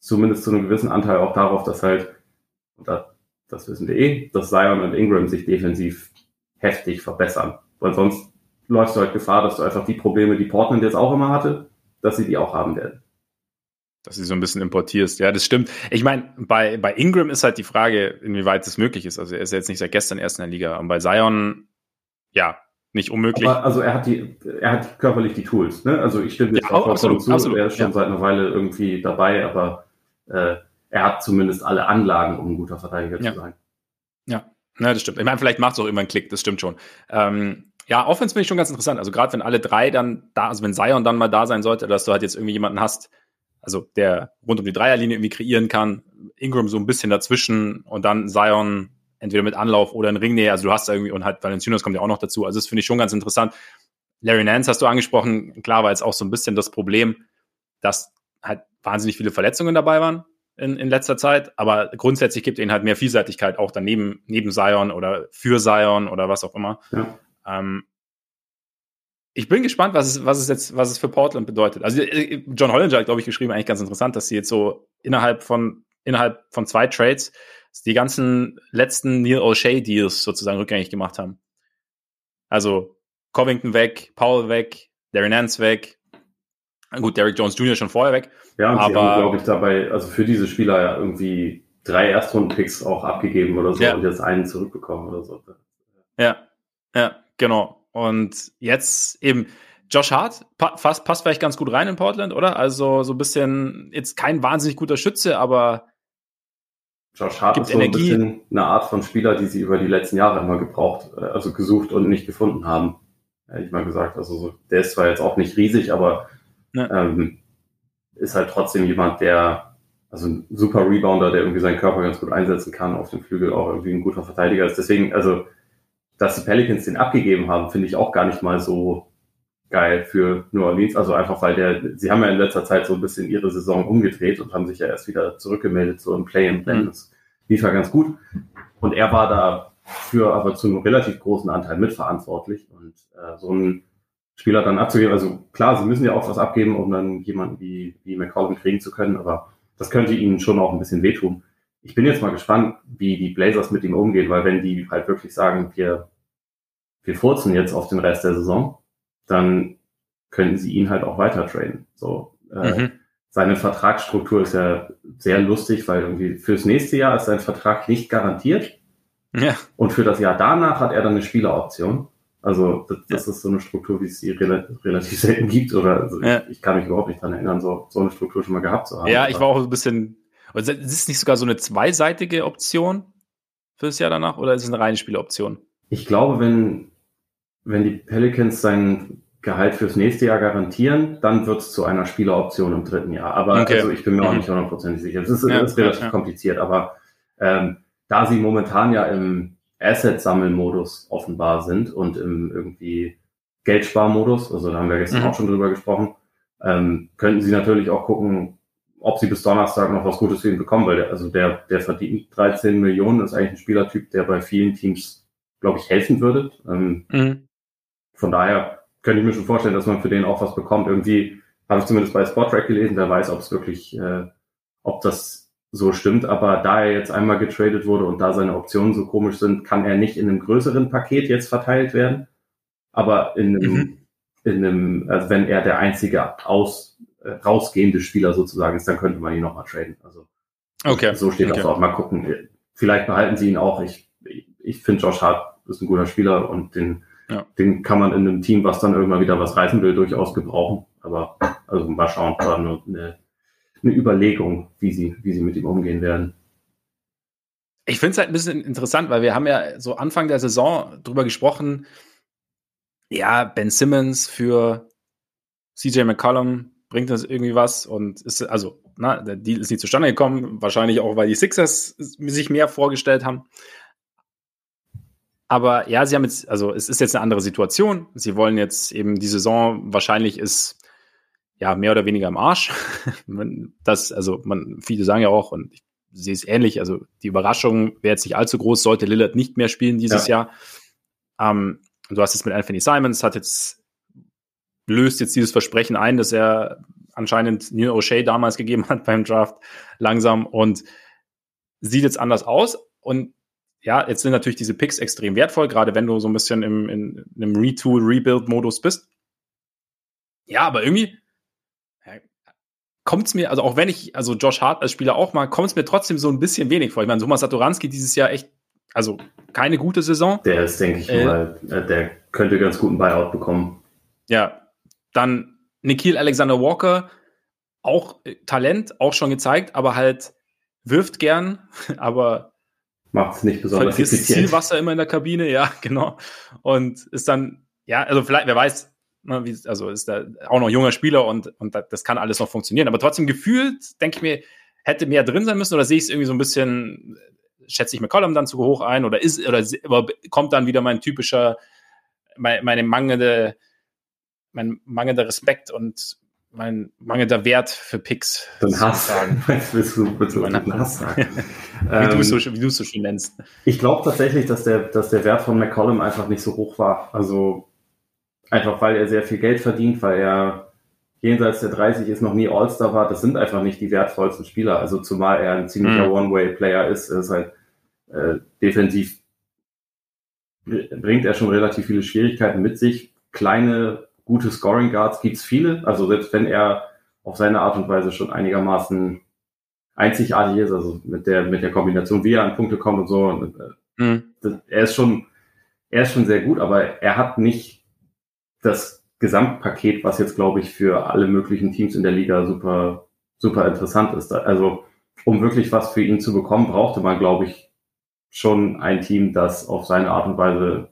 zumindest zu einem gewissen Anteil auch darauf, dass halt, das, das wissen wir eh, dass Zion und Ingram sich defensiv heftig verbessern. Weil sonst läufst du halt Gefahr, dass du einfach die Probleme, die Portland jetzt auch immer hatte, dass sie die auch haben werden. Dass sie so ein bisschen importierst. Ja, das stimmt. Ich meine, bei, bei Ingram ist halt die Frage, inwieweit das möglich ist. Also er ist jetzt nicht seit gestern erst in der Liga. Und bei Zion, ja, nicht unmöglich. Aber also er hat die, er hat körperlich die Tools. Ne? Also ich stimme jetzt ja, auch absolut, zu. Absolut, er ist schon ja. seit einer Weile irgendwie dabei, aber äh, er hat zumindest alle Anlagen, um ein guter Verteidiger ja. zu sein. Ja, ja das stimmt. Ich meine, vielleicht macht es auch immer einen Klick, das stimmt schon. Ähm, ja, Offense finde ich schon ganz interessant. Also gerade wenn alle drei dann da, also wenn Zion dann mal da sein sollte, dass du halt jetzt irgendwie jemanden hast, also der rund um die Dreierlinie irgendwie kreieren kann, Ingram so ein bisschen dazwischen und dann Zion entweder mit Anlauf oder in Ringnähe. Also du hast da irgendwie, und halt Valenciunas kommt ja auch noch dazu. Also das finde ich schon ganz interessant. Larry Nance hast du angesprochen. Klar war jetzt auch so ein bisschen das Problem, dass halt wahnsinnig viele Verletzungen dabei waren in, in letzter Zeit. Aber grundsätzlich gibt ihnen halt mehr Vielseitigkeit auch daneben, neben Zion oder für Zion oder was auch immer. Ja. Ähm, ich bin gespannt, was es, was es jetzt, was es für Portland bedeutet. Also äh, John Hollinger hat, glaube ich, geschrieben, eigentlich ganz interessant, dass sie jetzt so innerhalb von innerhalb von zwei Trades die ganzen letzten Neil O'Shea Deals sozusagen rückgängig gemacht haben. Also Covington weg, Paul weg, Darren Nance weg. Gut, Derek Jones Jr. schon vorher weg. Ja, und aber glaube ich, dabei, also für diese Spieler ja irgendwie drei Erstrunden-Picks auch abgegeben oder so ja. und jetzt einen zurückbekommen oder so. Ja, ja, genau. Und jetzt eben Josh Hart passt, passt vielleicht ganz gut rein in Portland, oder? Also so ein bisschen, jetzt kein wahnsinnig guter Schütze, aber Josh Hart ist so Energie. ein bisschen eine Art von Spieler, die sie über die letzten Jahre immer gebraucht, äh, also gesucht und nicht gefunden haben. Hätte ich mal gesagt. Also so, der ist zwar jetzt auch nicht riesig, aber ja. ähm, ist halt trotzdem jemand, der, also ein super Rebounder, der irgendwie seinen Körper ganz gut einsetzen kann, auf dem Flügel auch irgendwie ein guter Verteidiger ist. Deswegen, also, dass die Pelicans den abgegeben haben, finde ich auch gar nicht mal so geil für New Orleans. Also einfach, weil der, sie haben ja in letzter Zeit so ein bisschen ihre Saison umgedreht und haben sich ja erst wieder zurückgemeldet, so im Play-in-Plan. Mhm. Das lief ja ganz gut. Und er war da für aber zu einem relativ großen Anteil mitverantwortlich. Und äh, so einen Spieler dann abzugeben, also klar, sie müssen ja auch was abgeben, um dann jemanden wie, wie McCollum kriegen zu können, aber das könnte ihnen schon auch ein bisschen wehtun. Ich bin jetzt mal gespannt, wie die Blazers mit ihm umgehen, weil wenn die halt wirklich sagen, wir, wir furzen jetzt auf den Rest der Saison, dann könnten sie ihn halt auch weiter traden. So, äh, mhm. Seine Vertragsstruktur ist ja sehr lustig, weil irgendwie fürs nächste Jahr ist sein Vertrag nicht garantiert. Ja. Und für das Jahr danach hat er dann eine Spieleroption. Also das, das ja. ist so eine Struktur, wie es sie relativ selten gibt. Oder also ja. ich, ich, kann mich überhaupt nicht daran erinnern, so, so eine Struktur schon mal gehabt zu haben. Ja, ich war auch ein bisschen. Ist es nicht sogar so eine zweiseitige Option fürs Jahr danach oder ist es eine reine Spieleroption? Ich glaube, wenn wenn die Pelicans sein Gehalt fürs nächste Jahr garantieren, dann wird es zu einer Spieleroption im dritten Jahr. Aber okay. also ich bin mir auch mhm. nicht hundertprozentig sicher. Es ist, ja, ist relativ kompliziert, aber ähm, da sie momentan ja im Asset-Sammelmodus offenbar sind und im irgendwie Geldsparmodus, also da haben wir gestern mhm. auch schon drüber gesprochen, ähm, könnten sie natürlich auch gucken, ob sie bis Donnerstag noch was Gutes für ihn bekommen, weil der, also der, der verdient 13 Millionen, ist eigentlich ein Spielertyp, der bei vielen Teams, glaube ich, helfen würde. Ähm, mhm von daher könnte ich mir schon vorstellen, dass man für den auch was bekommt. Irgendwie habe ich zumindest bei Sportrack gelesen, wer weiß, ob es wirklich, äh, ob das so stimmt. Aber da er jetzt einmal getradet wurde und da seine Optionen so komisch sind, kann er nicht in einem größeren Paket jetzt verteilt werden. Aber in einem, mhm. in einem also wenn er der einzige aus, äh, rausgehende Spieler sozusagen ist, dann könnte man ihn nochmal traden. Also okay. so steht okay. das auch. Mal gucken. Vielleicht behalten sie ihn auch. Ich, ich finde Josh Hart ist ein guter Spieler und den ja. Den kann man in einem Team, was dann irgendwann wieder was reißen will, durchaus gebrauchen. Aber also mal schauen, war nur eine, eine Überlegung, wie sie, wie sie mit ihm umgehen werden. Ich finde es halt ein bisschen interessant, weil wir haben ja so Anfang der Saison drüber gesprochen, ja, Ben Simmons für CJ McCollum bringt das irgendwie was und ist, also, na, der Deal ist nicht zustande gekommen, wahrscheinlich auch, weil die Sixers sich mehr vorgestellt haben. Aber ja, sie haben jetzt, also es ist jetzt eine andere Situation. Sie wollen jetzt eben die Saison wahrscheinlich ist ja mehr oder weniger im Arsch. das, also man, viele sagen ja auch, und ich sehe es ähnlich, also die Überraschung wäre jetzt nicht allzu groß, sollte Lillard nicht mehr spielen dieses ja. Jahr. Ähm, du hast jetzt mit Anthony Simons, hat jetzt, löst jetzt dieses Versprechen ein, dass er anscheinend Neil O'Shea damals gegeben hat beim Draft langsam und sieht jetzt anders aus. Und ja, jetzt sind natürlich diese Picks extrem wertvoll, gerade wenn du so ein bisschen im, in, in einem Retool, Rebuild-Modus bist. Ja, aber irgendwie kommt es mir, also auch wenn ich, also Josh Hart als Spieler auch mal, kommt es mir trotzdem so ein bisschen wenig vor. Ich meine, Thomas Satoranski dieses Jahr echt, also keine gute Saison. Der ist, denke ich äh, mal, äh, der könnte ganz guten Buyout bekommen. Ja, dann Nikhil Alexander Walker, auch äh, Talent, auch schon gezeigt, aber halt wirft gern, aber macht es nicht besonders effizient. Zielwasser immer in der Kabine, ja, genau. Und ist dann, ja, also vielleicht, wer weiß, also ist da auch noch junger Spieler und, und das kann alles noch funktionieren. Aber trotzdem gefühlt, denke ich mir, hätte mehr drin sein müssen oder sehe ich es irgendwie so ein bisschen, schätze ich McCollum dann zu hoch ein oder ist, oder kommt dann wieder mein typischer, meine, meine mangelnde, mein mangelnder Respekt und mein mangelnder Wert für Picks. Dann Hass. Was willst du, willst du Hass sagen? wie du es so, wie so schön nennst. Ich glaube tatsächlich, dass der, dass der Wert von McCollum einfach nicht so hoch war. Also einfach, weil er sehr viel Geld verdient, weil er jenseits der 30 ist, noch nie All-Star war. Das sind einfach nicht die wertvollsten Spieler. Also zumal er ein ziemlicher mhm. One-Way-Player ist. Ist halt äh, defensiv bringt er schon relativ viele Schwierigkeiten mit sich. Kleine gute Scoring Guards gibt's viele. Also selbst wenn er auf seine Art und Weise schon einigermaßen einzigartig ist, also mit der, mit der Kombination, wie er an Punkte kommt und so. Und, äh, mhm. das, er ist schon, er ist schon sehr gut, aber er hat nicht das Gesamtpaket, was jetzt, glaube ich, für alle möglichen Teams in der Liga super, super interessant ist. Also, um wirklich was für ihn zu bekommen, brauchte man, glaube ich, schon ein Team, das auf seine Art und Weise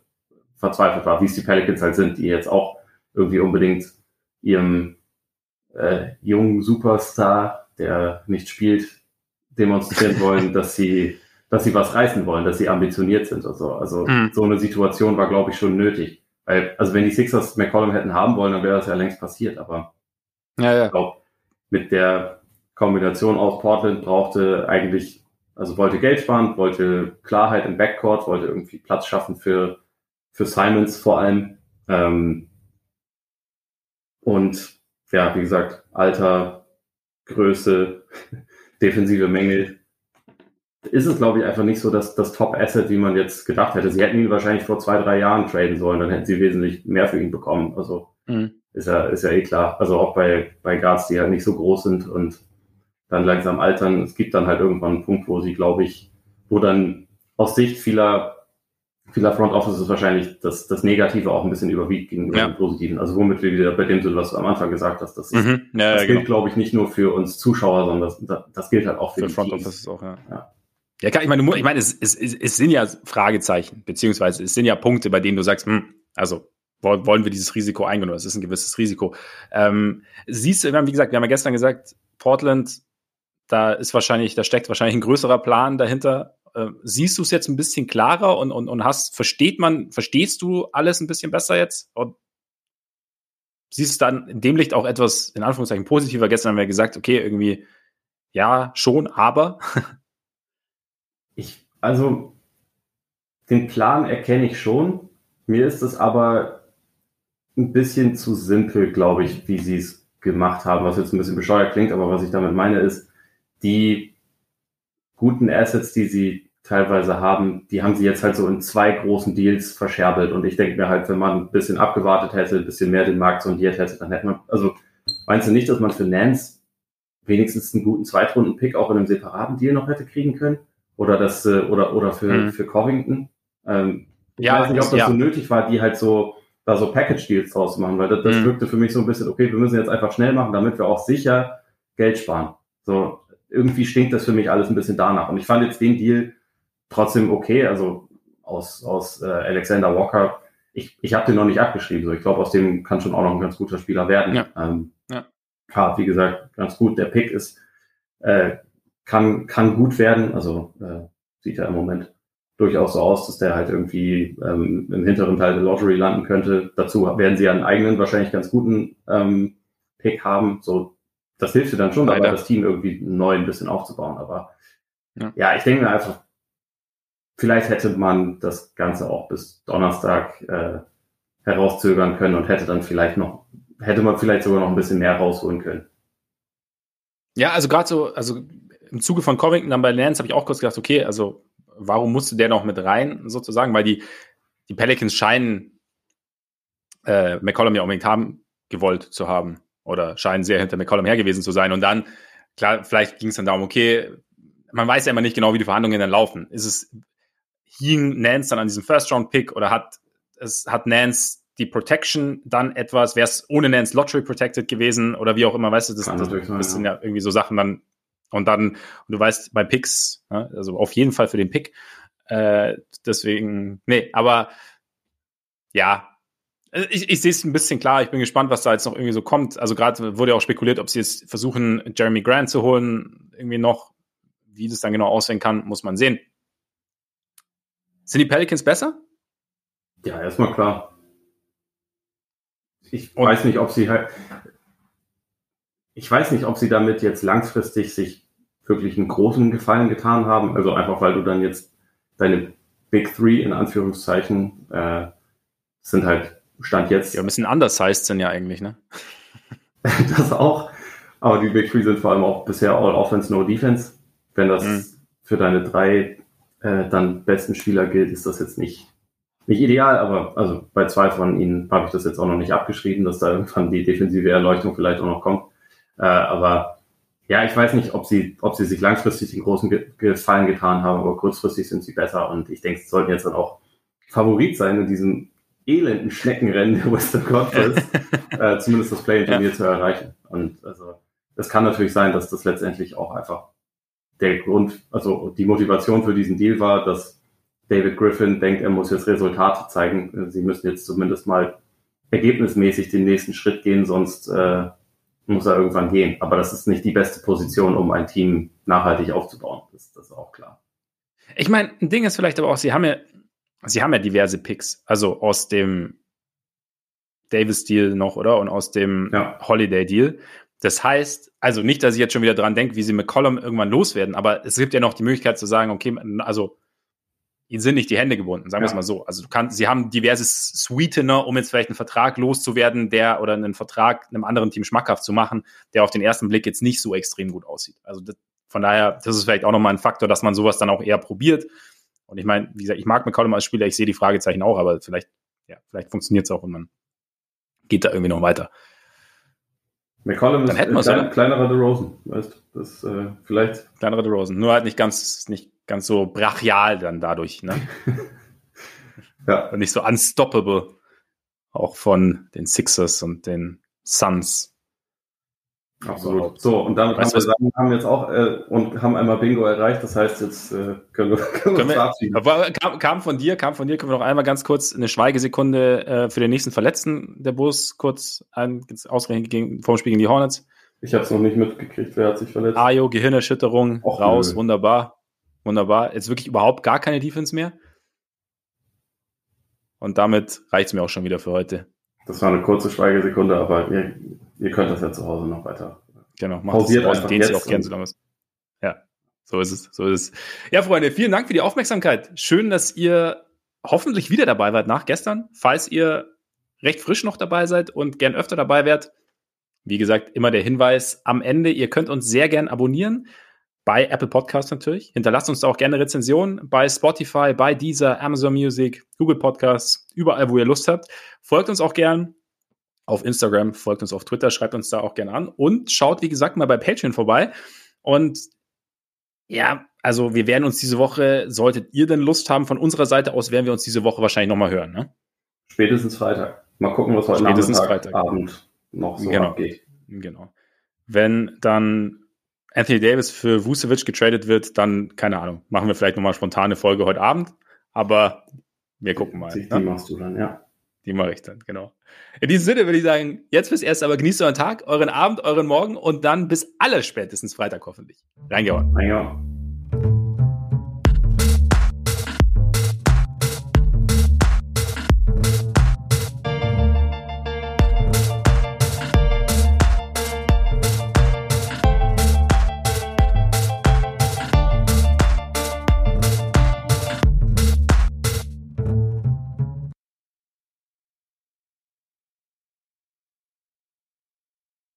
verzweifelt war, wie es die Pelicans halt sind, die jetzt auch irgendwie unbedingt ihrem äh, jungen Superstar, der nicht spielt, demonstrieren wollen, dass sie, dass sie was reißen wollen, dass sie ambitioniert sind und so. Also mhm. so eine Situation war, glaube ich, schon nötig. Weil, also wenn die Sixers McCollum hätten haben wollen, dann wäre das ja längst passiert. Aber ja, ja. ich glaube, mit der Kombination aus Portland brauchte eigentlich, also wollte Geld sparen, wollte Klarheit im Backcourt, wollte irgendwie Platz schaffen für, für Simons vor allem. Ähm, und ja, wie gesagt, Alter, Größe, defensive Mängel. Ist es, glaube ich, einfach nicht so, dass das Top-Asset, wie man jetzt gedacht hätte. Sie hätten ihn wahrscheinlich vor zwei, drei Jahren traden sollen, dann hätten sie wesentlich mehr für ihn bekommen. Also mhm. ist ja, ist ja eh klar. Also auch bei, bei Guards, die halt nicht so groß sind und dann langsam altern. Es gibt dann halt irgendwann einen Punkt, wo sie, glaube ich, wo dann aus Sicht vieler vieler Front Offices wahrscheinlich das, das Negative auch ein bisschen überwiegt gegenüber ja. dem Positiven. Also womit wir wieder bei dem sind, was du am Anfang gesagt hast, das, ist, mhm. ja, das ja, gilt, genau. glaube ich, nicht nur für uns Zuschauer, sondern das, das gilt halt auch für, für die Front Teams. Offices auch, ja. Ja. Klar, ich meine, ich meine, es, es, es sind ja Fragezeichen, beziehungsweise es sind ja Punkte, bei denen du sagst, hm, also wollen wir dieses Risiko eingehen oder es ist ein gewisses Risiko. Ähm, siehst du, wie gesagt, wir haben ja gestern gesagt, Portland, da ist wahrscheinlich, da steckt wahrscheinlich ein größerer Plan dahinter äh, siehst du es jetzt ein bisschen klarer und, und, und hast, versteht man, verstehst du alles ein bisschen besser jetzt? Und siehst du dann in dem Licht auch etwas, in Anführungszeichen, positiver? Gestern haben wir gesagt, okay, irgendwie, ja, schon, aber. Ich, also, den Plan erkenne ich schon. Mir ist es aber ein bisschen zu simpel, glaube ich, wie sie es gemacht haben, was jetzt ein bisschen bescheuert klingt, aber was ich damit meine ist, die guten Assets, die sie teilweise haben, die haben sie jetzt halt so in zwei großen Deals verscherbelt. Und ich denke mir halt, wenn man ein bisschen abgewartet hätte, ein bisschen mehr den Markt sondiert hätte, dann hätte man, also meinst du nicht, dass man für Nance wenigstens einen guten Zweitrunden-Pick auch in einem separaten Deal noch hätte kriegen können? Oder das, äh, oder, oder für, mhm. für Covington? Ähm, ich ja, weiß nicht, ob das ja. so nötig war, die halt so, da so Package-Deals draus zu machen, weil das, das mhm. wirkte für mich so ein bisschen, okay, wir müssen jetzt einfach schnell machen, damit wir auch sicher Geld sparen. So, irgendwie stinkt das für mich alles ein bisschen danach. Und ich fand jetzt den Deal trotzdem okay. Also aus, aus äh, Alexander Walker, ich, ich habe den noch nicht abgeschrieben. So, ich glaube, aus dem kann schon auch noch ein ganz guter Spieler werden. Ja. Ähm, ja. ja. wie gesagt, ganz gut. Der Pick ist, äh, kann, kann gut werden. Also äh, sieht ja im Moment durchaus so aus, dass der halt irgendwie ähm, im hinteren Teil der Lottery landen könnte. Dazu werden sie einen eigenen, wahrscheinlich ganz guten ähm, Pick haben. So das hilft dir dann schon dabei, das Team irgendwie neu ein bisschen aufzubauen. Aber ja, ja ich denke mir einfach, vielleicht hätte man das Ganze auch bis Donnerstag äh, herauszögern können und hätte dann vielleicht noch, hätte man vielleicht sogar noch ein bisschen mehr rausholen können. Ja, also gerade so, also im Zuge von Covington dann bei Lance habe ich auch kurz gedacht, okay, also warum musste der noch mit rein, sozusagen, weil die, die Pelicans scheinen äh, McCollum ja unbedingt haben gewollt zu haben oder scheinen sehr hinter McCollum her gewesen zu sein. Und dann, klar, vielleicht ging es dann darum, okay, man weiß ja immer nicht genau, wie die Verhandlungen dann laufen. Ist es, hing Nance dann an diesem First-Round-Pick oder hat, es, hat Nance die Protection dann etwas, wäre es ohne Nance Lottery protected gewesen oder wie auch immer, weißt du, das, das, das sind ja irgendwie so Sachen dann und dann, und du weißt, bei Picks, also auf jeden Fall für den Pick, Äh, deswegen, nee, aber ja, also ich, ich sehe es ein bisschen klar. Ich bin gespannt, was da jetzt noch irgendwie so kommt. Also gerade wurde ja auch spekuliert, ob sie jetzt versuchen, Jeremy Grant zu holen, irgendwie noch. Wie das dann genau aussehen kann, muss man sehen. Sind die Pelicans besser? Ja, erstmal klar. Ich Und weiß nicht, ob sie halt. Ich weiß nicht, ob sie damit jetzt langfristig sich wirklich einen großen Gefallen getan haben. Also einfach, weil du dann jetzt deine Big Three in Anführungszeichen äh, sind halt Stand jetzt. Ja, ein bisschen anders heißt sind ja eigentlich, ne? das auch. Aber die Big Three sind vor allem auch bisher All Offense, No Defense. Wenn das mhm. für deine drei äh, dann besten Spieler gilt, ist das jetzt nicht, nicht ideal, aber also bei zwei von ihnen habe ich das jetzt auch noch nicht abgeschrieben, dass da irgendwann die defensive Erleuchtung vielleicht auch noch kommt. Äh, aber ja, ich weiß nicht, ob sie, ob sie sich langfristig den großen Gefallen getan haben, aber kurzfristig sind sie besser und ich denke, sie sollten jetzt dann auch Favorit sein in diesem elenden Schneckenrennen der Western Conference, äh, zumindest das Play-in-Turnier ja. zu erreichen. Und also es kann natürlich sein, dass das letztendlich auch einfach der Grund, also die Motivation für diesen Deal war, dass David Griffin denkt, er muss jetzt Resultate zeigen. Sie müssen jetzt zumindest mal ergebnismäßig den nächsten Schritt gehen, sonst äh, muss er irgendwann gehen. Aber das ist nicht die beste Position, um ein Team nachhaltig aufzubauen. Das, das ist auch klar. Ich meine, ein Ding ist vielleicht aber auch, sie haben ja, sie haben ja diverse Picks. Also aus dem Davis-Deal noch, oder? Und aus dem ja. Holiday-Deal. Das heißt, also nicht, dass ich jetzt schon wieder dran denke, wie sie McCollum irgendwann loswerden, aber es gibt ja noch die Möglichkeit zu sagen, okay, also ihnen sind nicht die Hände gebunden, sagen wir es mal so. Also du kannst, sie haben diverse Sweetener, um jetzt vielleicht einen Vertrag loszuwerden, der oder einen Vertrag einem anderen Team schmackhaft zu machen, der auf den ersten Blick jetzt nicht so extrem gut aussieht. Also das, von daher, das ist vielleicht auch nochmal ein Faktor, dass man sowas dann auch eher probiert. Und ich meine, wie gesagt, ich mag McCollum als Spieler, ich sehe die Fragezeichen auch, aber vielleicht, ja, vielleicht funktioniert es auch und man geht da irgendwie noch weiter. McCollum ist ein klein, kleinerer DeRozan, weißt du? Das äh, vielleicht. Kleinerer DeRozan, nur halt nicht ganz, nicht ganz so brachial dann dadurch, ne? ja. Und nicht so unstoppable. Auch von den Sixers und den Suns. Absolut. So, und damit weißt haben wir sagen, haben jetzt auch äh, und haben einmal Bingo erreicht. Das heißt, jetzt äh, können wir, können können wir verabschieden. Aber kam, kam, von dir, kam von dir, können wir noch einmal ganz kurz eine Schweigesekunde äh, für den nächsten Verletzten der Bus kurz ein, ausrechnen gegen, vom Spiel gegen die Hornets. Ich habe es noch nicht mitgekriegt. Wer hat sich verletzt? Ajo, Gehirnerschütterung, Och, raus, nö. wunderbar. Wunderbar. Jetzt wirklich überhaupt gar keine Defense mehr. Und damit reicht es mir auch schon wieder für heute. Das war eine kurze Schweigesekunde, aber ihr, ihr könnt das ja zu Hause noch weiter. Genau, macht Pausiert es, den Sie auch kennen, solange es. Ja, so ist es, so ist es. Ja, Freunde, vielen Dank für die Aufmerksamkeit. Schön, dass ihr hoffentlich wieder dabei wart nach gestern. Falls ihr recht frisch noch dabei seid und gern öfter dabei wärt, wie gesagt, immer der Hinweis am Ende, ihr könnt uns sehr gern abonnieren bei Apple Podcasts natürlich. Hinterlasst uns da auch gerne Rezensionen bei Spotify, bei Deezer, Amazon Music, Google Podcasts, überall, wo ihr Lust habt. Folgt uns auch gern auf Instagram, folgt uns auf Twitter, schreibt uns da auch gerne an und schaut, wie gesagt, mal bei Patreon vorbei. Und ja, also wir werden uns diese Woche, solltet ihr denn Lust haben, von unserer Seite aus, werden wir uns diese Woche wahrscheinlich nochmal hören. Ne? Spätestens Freitag. Mal gucken, was heute Spätestens Freitag. Abend noch so genau. abgeht. Genau. Wenn dann Anthony Davis für Vucevic getradet wird, dann, keine Ahnung, machen wir vielleicht nochmal spontane Folge heute Abend. Aber wir gucken mal. Die, ne? machst du dann, ja. Die mache ich dann, genau. In diesem Sinne würde ich sagen, jetzt fürs Erste aber genießt euren Tag, euren Abend, euren Morgen und dann bis aller spätestens Freitag hoffentlich. Reingehauen. Reingehauen.